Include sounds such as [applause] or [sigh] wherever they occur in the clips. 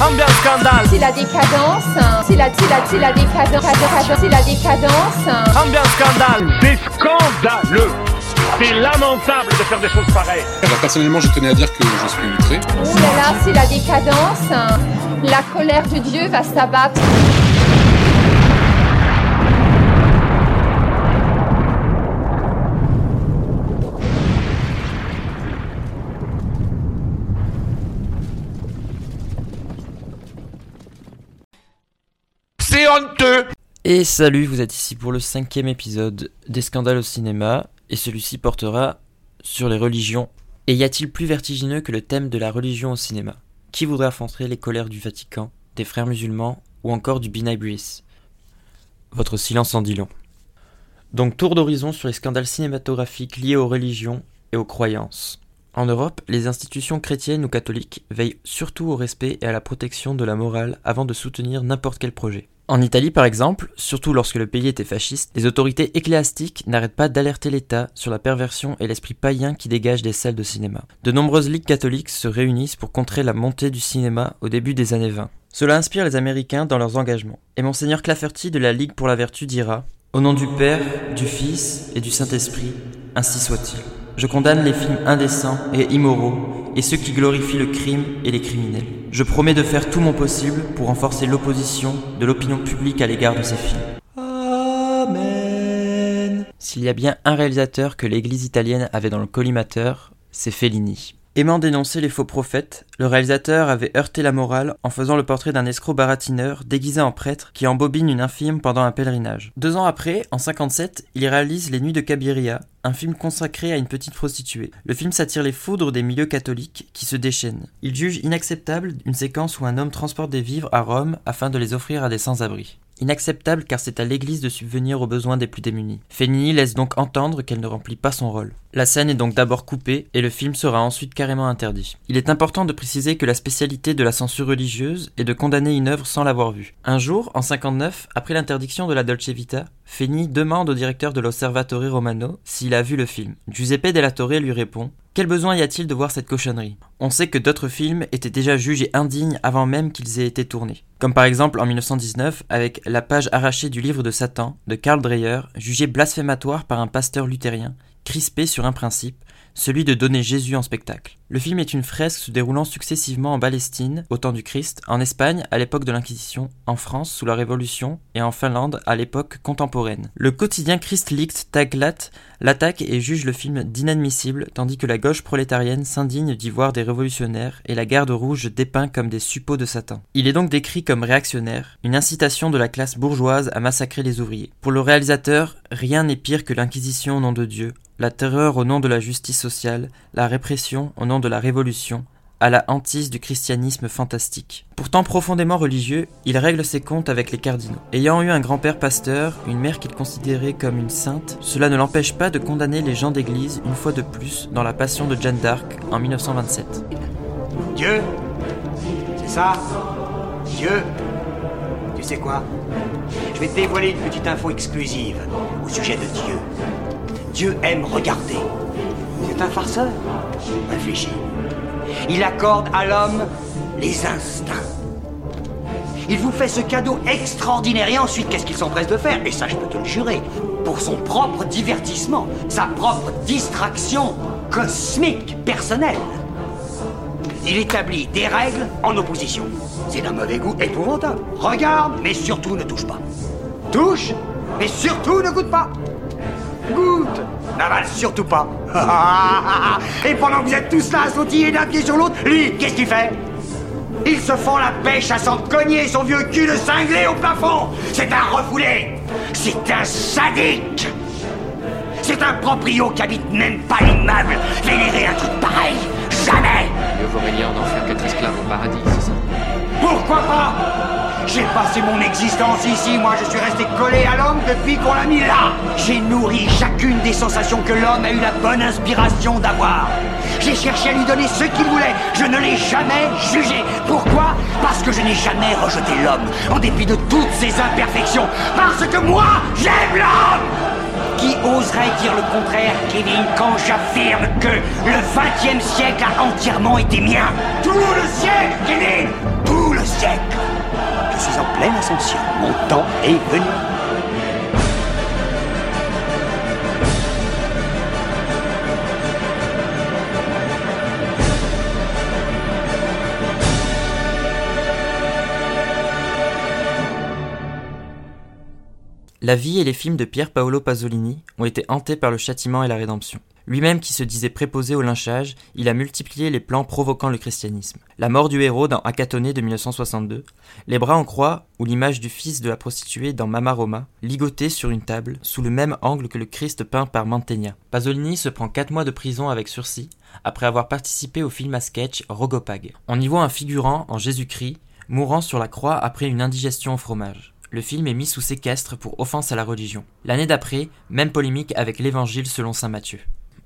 Ambiance scandale. C'est la décadence. C'est la, c'est la, c'est la décadence. C'est la décadence. Ambiance scandale. C'est scandaleux C'est lamentable de faire des choses pareilles Alors personnellement, je tenais à dire que je suis outré. Ouh là là, c'est la décadence. La colère de Dieu va s'abattre. Et salut, vous êtes ici pour le cinquième épisode des scandales au cinéma, et celui-ci portera sur les religions. Et y a-t-il plus vertigineux que le thème de la religion au cinéma? Qui voudrait affronter les colères du Vatican, des frères musulmans ou encore du B'rith Votre silence en dit long. Donc tour d'horizon sur les scandales cinématographiques liés aux religions et aux croyances. En Europe, les institutions chrétiennes ou catholiques veillent surtout au respect et à la protection de la morale avant de soutenir n'importe quel projet. En Italie, par exemple, surtout lorsque le pays était fasciste, les autorités ecclésiastiques n'arrêtent pas d'alerter l'État sur la perversion et l'esprit païen qui dégage des salles de cinéma. De nombreuses ligues catholiques se réunissent pour contrer la montée du cinéma au début des années 20. Cela inspire les Américains dans leurs engagements. Et Monseigneur Clafferty de la Ligue pour la Vertu dira Au nom du Père, du Fils et du Saint-Esprit, ainsi soit-il. Je condamne les films indécents et immoraux et ceux qui glorifient le crime et les criminels. Je promets de faire tout mon possible pour renforcer l'opposition de l'opinion publique à l'égard de ces films. Amen. S'il y a bien un réalisateur que l'église italienne avait dans le collimateur, c'est Fellini. Aimant dénoncer les faux prophètes, le réalisateur avait heurté la morale en faisant le portrait d'un escroc baratineur déguisé en prêtre qui embobine une infirme pendant un pèlerinage. Deux ans après, en 57, il réalise Les Nuits de Cabiria, un film consacré à une petite prostituée. Le film s'attire les foudres des milieux catholiques qui se déchaînent. Il juge inacceptable une séquence où un homme transporte des vivres à Rome afin de les offrir à des sans-abri. Inacceptable car c'est à l'église de subvenir aux besoins des plus démunis. Fellini laisse donc entendre qu'elle ne remplit pas son rôle. La scène est donc d'abord coupée et le film sera ensuite carrément interdit. Il est important de préciser que la spécialité de la censure religieuse est de condamner une œuvre sans l'avoir vue. Un jour, en 59, après l'interdiction de la Dolce Vita, Fellini demande au directeur de l'Osservatore Romano s'il a vu le film. Giuseppe Della Torre lui répond quel besoin y a-t-il de voir cette cochonnerie? On sait que d'autres films étaient déjà jugés indignes avant même qu'ils aient été tournés. Comme par exemple en 1919 avec La page arrachée du livre de Satan de Karl Dreyer, jugé blasphématoire par un pasteur luthérien, crispé sur un principe, celui de donner Jésus en spectacle. Le film est une fresque se déroulant successivement en Palestine, au temps du Christ, en Espagne, à l'époque de l'Inquisition, en France, sous la Révolution, et en Finlande, à l'époque contemporaine. Le quotidien Christlicht Taglat l'attaque et juge le film d'inadmissible, tandis que la gauche prolétarienne s'indigne d'y voir des révolutionnaires et la garde rouge dépeint comme des suppôts de Satan. Il est donc décrit comme réactionnaire, une incitation de la classe bourgeoise à massacrer les ouvriers. Pour le réalisateur, rien n'est pire que l'Inquisition au nom de Dieu, la terreur au nom de la justice sociale, la répression au nom de la révolution, à la hantise du christianisme fantastique. Pourtant profondément religieux, il règle ses comptes avec les cardinaux. Ayant eu un grand-père pasteur, une mère qu'il considérait comme une sainte, cela ne l'empêche pas de condamner les gens d'église une fois de plus dans la Passion de Jeanne d'Arc en 1927. Dieu C'est ça? Dieu? Tu sais quoi? Je vais te dévoiler une petite info exclusive au sujet de Dieu. Dieu aime regarder. C'est un farceur Réfléchis. Il accorde à l'homme les instincts. Il vous fait ce cadeau extraordinaire et ensuite qu'est-ce qu'il s'empresse de faire? Et ça je peux te le jurer, pour son propre divertissement, sa propre distraction cosmique, personnelle. Il établit des règles en opposition. C'est d'un mauvais goût épouvantable. Regarde, mais surtout ne touche pas. Touche, mais surtout ne goûte pas. Goûte, n'avale surtout pas. [laughs] Et pendant que vous êtes tous là à sautiller d'un pied sur l'autre, lui, qu'est-ce qu'il fait? Il se fend la pêche à s'en cogner son vieux cul de cinglé au plafond. C'est un refoulé. C'est un sadique. C'est un proprio qui habite même pas l'immeuble. Vénérer un truc pareil. Jamais. Mieux vaut régner en enfer qu'être esclave au paradis, c'est ça? Pourquoi pas? J'ai passé mon existence ici, moi je suis resté collé à l'homme depuis qu'on l'a mis là. J'ai nourri chacune des sensations que l'homme a eu la bonne inspiration d'avoir. J'ai cherché à lui donner ce qu'il voulait. Je ne l'ai jamais jugé. Pourquoi? Parce que je n'ai jamais rejeté l'homme, en dépit de toutes ses imperfections. Parce que moi, j'aime l'homme Qui oserait dire le contraire, Kevin, quand j'affirme que le 20e siècle a entièrement été mien? Tout le siècle, Kevin Tout le siècle suis en pleine ascension. Mon temps est venu. La vie et les films de Pier Paolo Pasolini ont été hantés par le châtiment et la rédemption. Lui-même qui se disait préposé au lynchage, il a multiplié les plans provoquant le christianisme. La mort du héros dans Acatone de 1962, les bras en croix ou l'image du fils de la prostituée dans Mama Roma, ligoté sur une table, sous le même angle que le Christ peint par Mantegna. Pasolini se prend 4 mois de prison avec sursis, après avoir participé au film à sketch Rogopag. On y voit un figurant en Jésus-Christ, mourant sur la croix après une indigestion au fromage le film est mis sous séquestre pour offense à la religion. L'année d'après, même polémique avec l'évangile selon saint Matthieu.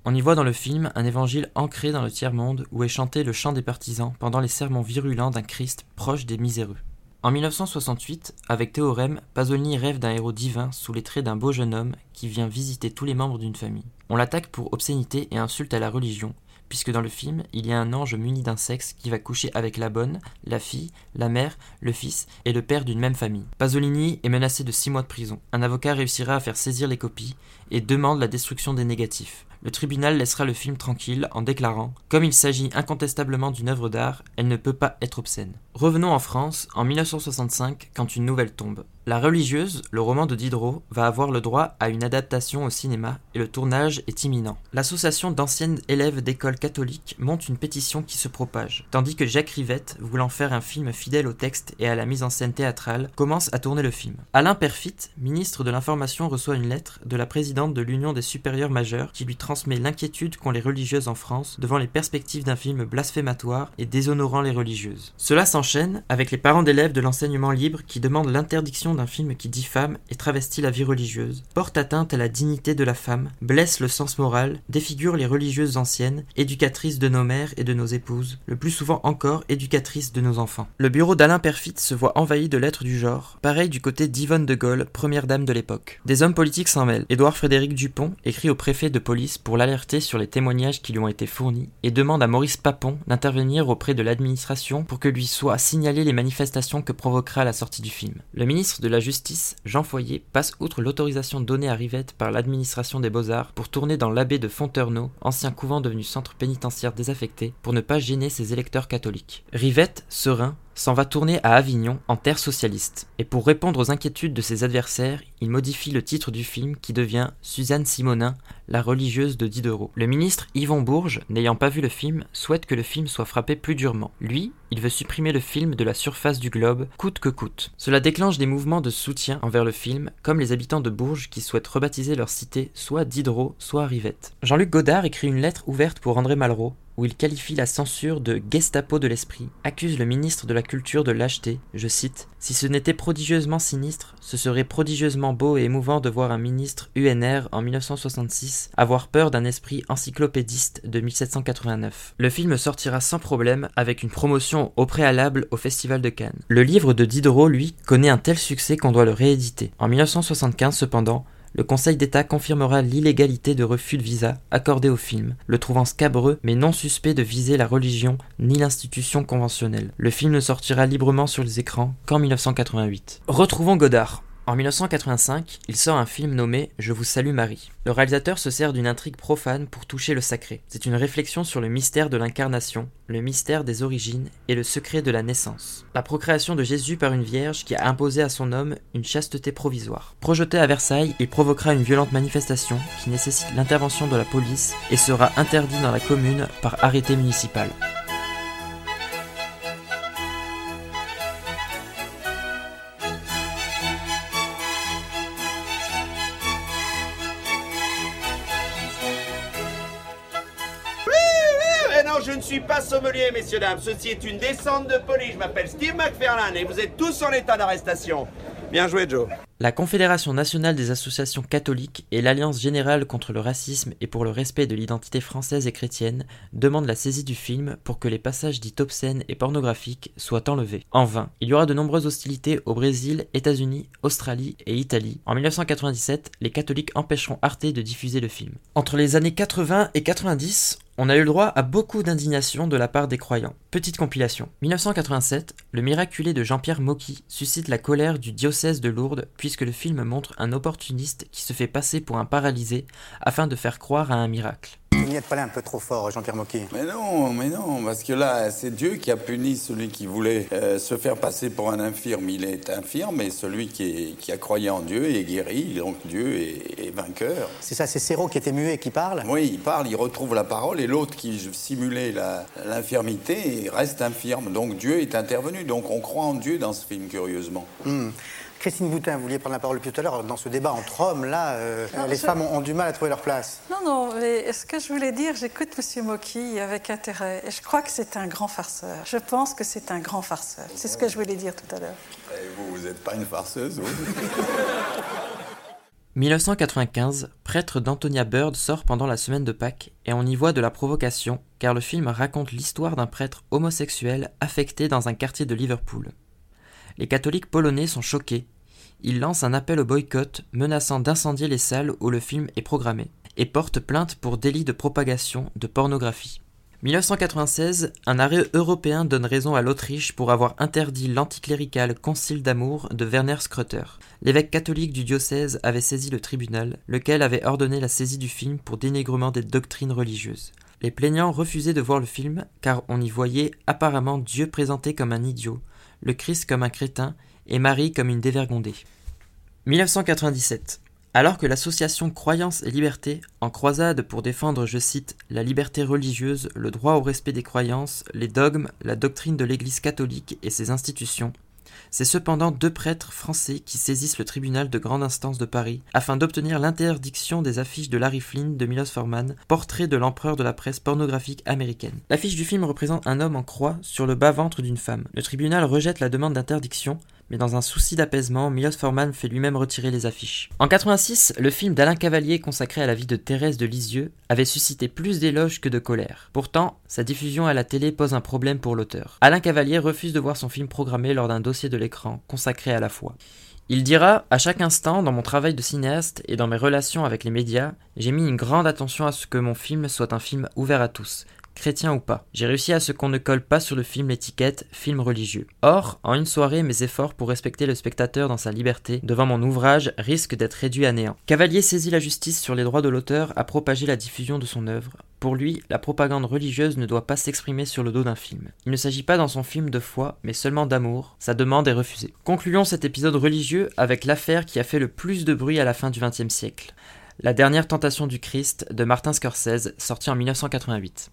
On y voit dans le film un évangile ancré dans le tiers-monde où est chanté le chant des partisans pendant les sermons virulents d'un Christ proche des miséreux. En 1968, avec Théorème, Pasolini rêve d'un héros divin sous les traits d'un beau jeune homme qui vient visiter tous les membres d'une famille. On l'attaque pour obscénité et insulte à la religion, puisque dans le film, il y a un ange muni d'un sexe qui va coucher avec la bonne, la fille, la mère, le fils et le père d'une même famille. Pasolini est menacé de 6 mois de prison. Un avocat réussira à faire saisir les copies et demande la destruction des négatifs. Le tribunal laissera le film tranquille en déclarant Comme il s'agit incontestablement d'une œuvre d'art, elle ne peut pas être obscène. Revenons en France, en 1965, quand une nouvelle tombe. La religieuse, le roman de Diderot, va avoir le droit à une adaptation au cinéma et le tournage est imminent. L'association d'anciennes élèves d'école catholiques monte une pétition qui se propage, tandis que Jacques Rivette, voulant faire un film fidèle au texte et à la mise en scène théâtrale, commence à tourner le film. Alain Perfit, ministre de l'Information, reçoit une lettre de la présidente de l'Union des supérieurs majeurs qui lui transmet l'inquiétude qu'ont les religieuses en France devant les perspectives d'un film blasphématoire et déshonorant les religieuses. Cela s'enchaîne avec les parents d'élèves de l'enseignement libre qui demandent l'interdiction d'un film qui diffame et travestit la vie religieuse, porte atteinte à la dignité de la femme, blesse le sens moral, défigure les religieuses anciennes, éducatrices de nos mères et de nos épouses, le plus souvent encore éducatrices de nos enfants. Le bureau d'Alain Perfit se voit envahi de lettres du genre, pareil du côté d'Yvonne de Gaulle, première dame de l'époque. Des hommes politiques s'en mêlent. Édouard Frédéric Dupont écrit au préfet de police pour l'alerter sur les témoignages qui lui ont été fournis et demande à Maurice Papon d'intervenir auprès de l'administration pour que lui soient signalées les manifestations que provoquera la sortie du film. Le de la Justice, Jean Foyer, passe outre l'autorisation donnée à Rivette par l'administration des Beaux-Arts pour tourner dans l'abbé de Fonterneau, ancien couvent devenu centre pénitentiaire désaffecté, pour ne pas gêner ses électeurs catholiques. Rivette, serein, s'en va tourner à Avignon, en terre socialiste. Et pour répondre aux inquiétudes de ses adversaires, il modifie le titre du film qui devient Suzanne Simonin, la religieuse de Diderot. Le ministre Yvon Bourges, n'ayant pas vu le film, souhaite que le film soit frappé plus durement. Lui, il veut supprimer le film de la surface du globe, coûte que coûte. Cela déclenche des mouvements de soutien envers le film, comme les habitants de Bourges qui souhaitent rebaptiser leur cité soit Diderot, soit Rivette. Jean-Luc Godard écrit une lettre ouverte pour André Malraux, où il qualifie la censure de Gestapo de l'esprit, accuse le ministre de la Culture de lâcheté, je cite, Si ce n'était prodigieusement sinistre, ce serait prodigieusement beau et émouvant de voir un ministre UNR en 1966 avoir peur d'un esprit encyclopédiste de 1789. Le film sortira sans problème avec une promotion au préalable au Festival de Cannes. Le livre de Diderot, lui, connaît un tel succès qu'on doit le rééditer. En 1975 cependant, le Conseil d'État confirmera l'illégalité de refus de visa accordé au film, le trouvant scabreux mais non suspect de viser la religion ni l'institution conventionnelle. Le film ne sortira librement sur les écrans qu'en 1988. Retrouvons Godard. En 1985, il sort un film nommé Je vous salue Marie. Le réalisateur se sert d'une intrigue profane pour toucher le sacré. C'est une réflexion sur le mystère de l'incarnation, le mystère des origines et le secret de la naissance. La procréation de Jésus par une vierge qui a imposé à son homme une chasteté provisoire. Projeté à Versailles, il provoquera une violente manifestation qui nécessite l'intervention de la police et sera interdit dans la commune par arrêté municipal. Je ne suis pas sommelier, messieurs, dames. Ceci est une descente de police. Je m'appelle Steve McFarlane et vous êtes tous en état d'arrestation. Bien joué, Joe. La Confédération nationale des associations catholiques et l'Alliance générale contre le racisme et pour le respect de l'identité française et chrétienne demandent la saisie du film pour que les passages dits obscènes et pornographiques soient enlevés. En vain, il y aura de nombreuses hostilités au Brésil, États-Unis, Australie et Italie. En 1997, les catholiques empêcheront Arte de diffuser le film. Entre les années 80 et 90, on a eu le droit à beaucoup d'indignation de la part des croyants. Petite compilation. 1987, le miraculé de Jean-Pierre Mocky suscite la colère du diocèse de Lourdes puisque le film montre un opportuniste qui se fait passer pour un paralysé afin de faire croire à un miracle. Vous n'y êtes pas là un peu trop fort, Jean-Pierre Mocky Mais non, mais non, parce que là, c'est Dieu qui a puni celui qui voulait euh, se faire passer pour un infirme. Il est infirme, et celui qui, est- qui a croyé en Dieu est guéri, donc Dieu est, est vainqueur. C'est ça, c'est Serrault qui était muet et qui parle? Oui, il parle, il retrouve la parole, et l'autre qui simulait la- l'infirmité reste infirme. Donc Dieu est intervenu, donc on croit en Dieu dans ce film, curieusement. Hmm. Christine Boutin, vous vouliez prendre la parole depuis tout à l'heure. Dans ce débat entre hommes, là, euh, Non, les je- femmes ont, ont du mal à trouver leur place. Non, non, mais ce que je voulais dire, j'écoute M. Mocky avec intérêt et je crois que c'est un grand farceur. Je pense que c'est un grand farceur. C'est ce que je voulais dire tout à l'heure. Et vous, vous n'êtes pas une farceuse, vous [laughs] 1995, Prêtre d'Antonia Bird sort pendant la semaine de Pâques et on y voit de la provocation car le film raconte l'histoire d'un prêtre homosexuel affecté dans un quartier de Liverpool. Les catholiques polonais sont choqués. Ils lancent un appel au boycott menaçant d'incendier les salles où le film est programmé et portent plainte pour délit de propagation de pornographie. 1996, un arrêt européen donne raison à l'Autriche pour avoir interdit l'anticlérical Concile d'amour de Werner Scrutter. L'évêque catholique du diocèse avait saisi le tribunal, lequel avait ordonné la saisie du film pour dénigrement des doctrines religieuses. Les plaignants refusaient de voir le film car on y voyait apparemment Dieu présenté comme un idiot, le Christ comme un crétin et Marie comme une dévergondée. 1997. Alors que l'association Croyance et Liberté, en croisade pour défendre, je cite, la liberté religieuse, le droit au respect des croyances, les dogmes, la doctrine de l'Église catholique et ses institutions, c'est cependant deux prêtres français qui saisissent le tribunal de grande instance de Paris afin d'obtenir l'interdiction des affiches de Larry Flynn de Milos Forman, portrait de l'empereur de la presse pornographique américaine. L'affiche du film représente un homme en croix sur le bas-ventre d'une femme. Le tribunal rejette la demande d'interdiction, mais dans un souci d'apaisement, Milos Forman fait lui-même retirer les affiches. En 86, le film d'Alain Cavalier consacré à la vie de Thérèse de Lisieux avait suscité plus d'éloges que de colère. Pourtant, sa diffusion à la télé pose un problème pour l'auteur. Alain Cavalier refuse de voir son film programmé lors d'un dossier de l'écran consacré à la foi. Il dira À chaque instant, dans mon travail de cinéaste et dans mes relations avec les médias, j'ai mis une grande attention à ce que mon film soit un film ouvert à tous, chrétien ou pas. J'ai réussi à ce qu'on ne colle pas sur le film l'étiquette film religieux. Or, en une soirée, mes efforts pour respecter le spectateur dans sa liberté devant mon ouvrage risquent d'être réduits à néant. Cavalier saisit la justice sur les droits de l'auteur à propager la diffusion de son œuvre. Pour lui, la propagande religieuse ne doit pas s'exprimer sur le dos d'un film. Il ne s'agit pas dans son film de foi, mais seulement d'amour. Sa demande est refusée. Concluons cet épisode religieux avec l'affaire qui a fait le plus de bruit à la fin du XXe siècle. La dernière tentation du Christ de Martin Scorsese, sorti en 1988.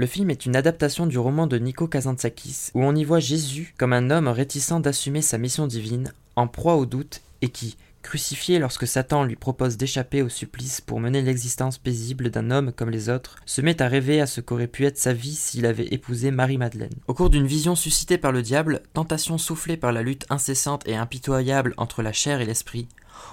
Le film est une adaptation du roman de Nico Kazantzakis, où on y voit Jésus comme un homme réticent d'assumer sa mission divine, en proie au doute, et qui, crucifié lorsque Satan lui propose d'échapper au supplice pour mener l'existence paisible d'un homme comme les autres, se met à rêver à ce qu'aurait pu être sa vie s'il avait épousé Marie-Madeleine. Au cours d'une vision suscitée par le diable, tentation soufflée par la lutte incessante et impitoyable entre la chair et l'esprit,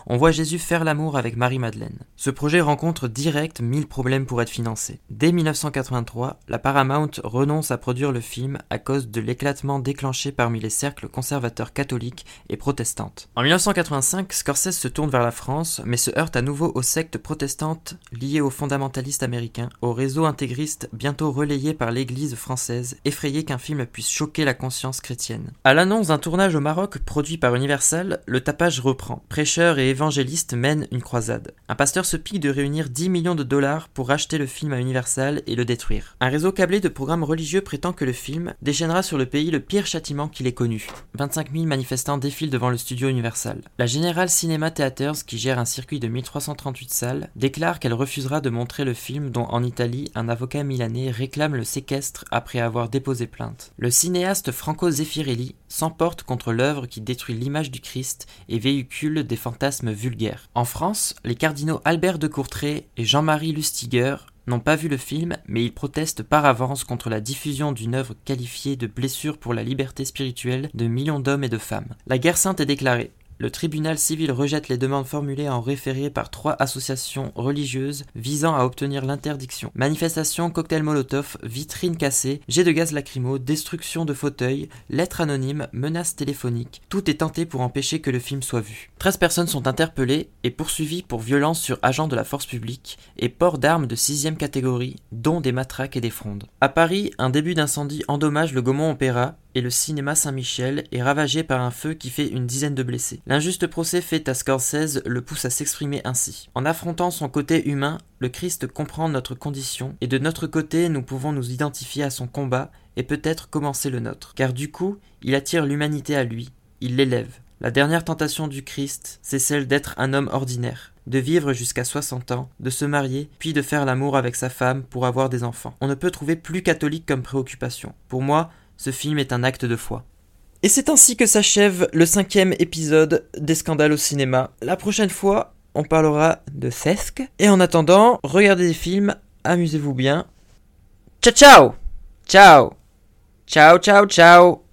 on voit Jésus faire l'amour avec Marie-Madeleine. Ce projet rencontre direct mille problèmes pour être financé. Dès 1983, la Paramount renonce à produire le film à cause de l'éclatement déclenché parmi les cercles conservateurs catholiques et protestantes. En 1985, Scorsese se tourne vers la France, mais se heurte à nouveau aux sectes protestantes liées aux fondamentalistes américains, au réseau intégriste bientôt relayé par l'Église française, effrayé qu'un film puisse choquer la conscience chrétienne. À l'annonce d'un tournage au Maroc produit par Universal, le tapage reprend. Prêcheurs et évangélistes mènent une croisade. Un pasteur se pique de réunir 10 millions de dollars pour racheter le film à Universal et le détruire. Un réseau câblé de programmes religieux prétend que le film déchaînera sur le pays le pire châtiment qu'il ait connu. 25 000 manifestants défilent devant le studio Universal. La General Cinema Theaters, qui gère un circuit de 1338 salles, déclare qu'elle refusera de montrer le film dont en Italie un avocat milanais réclame le séquestre après avoir déposé plainte. Le cinéaste Franco Zeffirelli s'emporte contre l'œuvre qui détruit l'image du Christ et véhicule des fantasmes vulgaires. En France, les cardinaux Albert de Courtrai et Jean-Marie Lustiger n'ont pas vu le film, mais ils protestent par avance contre la diffusion d'une œuvre qualifiée de blessure pour la liberté spirituelle de millions d'hommes et de femmes. La guerre sainte est déclarée. Le tribunal civil rejette les demandes formulées en référé par trois associations religieuses visant à obtenir l'interdiction. Manifestation, cocktail molotov, vitrine cassée, jet de gaz lacrymo, destruction de fauteuils, lettres anonymes, menaces téléphoniques. Tout est tenté pour empêcher que le film soit vu. 13 personnes sont interpellées et poursuivies pour violence sur agents de la force publique et port d'armes de sixième catégorie, dont des matraques et des frondes. À Paris, un début d'incendie endommage le Gaumont Opéra et le cinéma Saint-Michel est ravagé par un feu qui fait une dizaine de blessés. L'injuste procès fait à Scorsese le pousse à s'exprimer ainsi. En affrontant son côté humain, le Christ comprend notre condition, et de notre côté nous pouvons nous identifier à son combat et peut-être commencer le nôtre. Car du coup, il attire l'humanité à lui, il l'élève. La dernière tentation du Christ, c'est celle d'être un homme ordinaire, de vivre jusqu'à 60 ans, de se marier, puis de faire l'amour avec sa femme pour avoir des enfants. On ne peut trouver plus catholique comme préoccupation. Pour moi, ce film est un acte de foi. Et c'est ainsi que s'achève le cinquième épisode des scandales au cinéma. La prochaine fois, on parlera de Sesc. Et en attendant, regardez des films, amusez-vous bien. Ciao ciao Ciao Ciao ciao ciao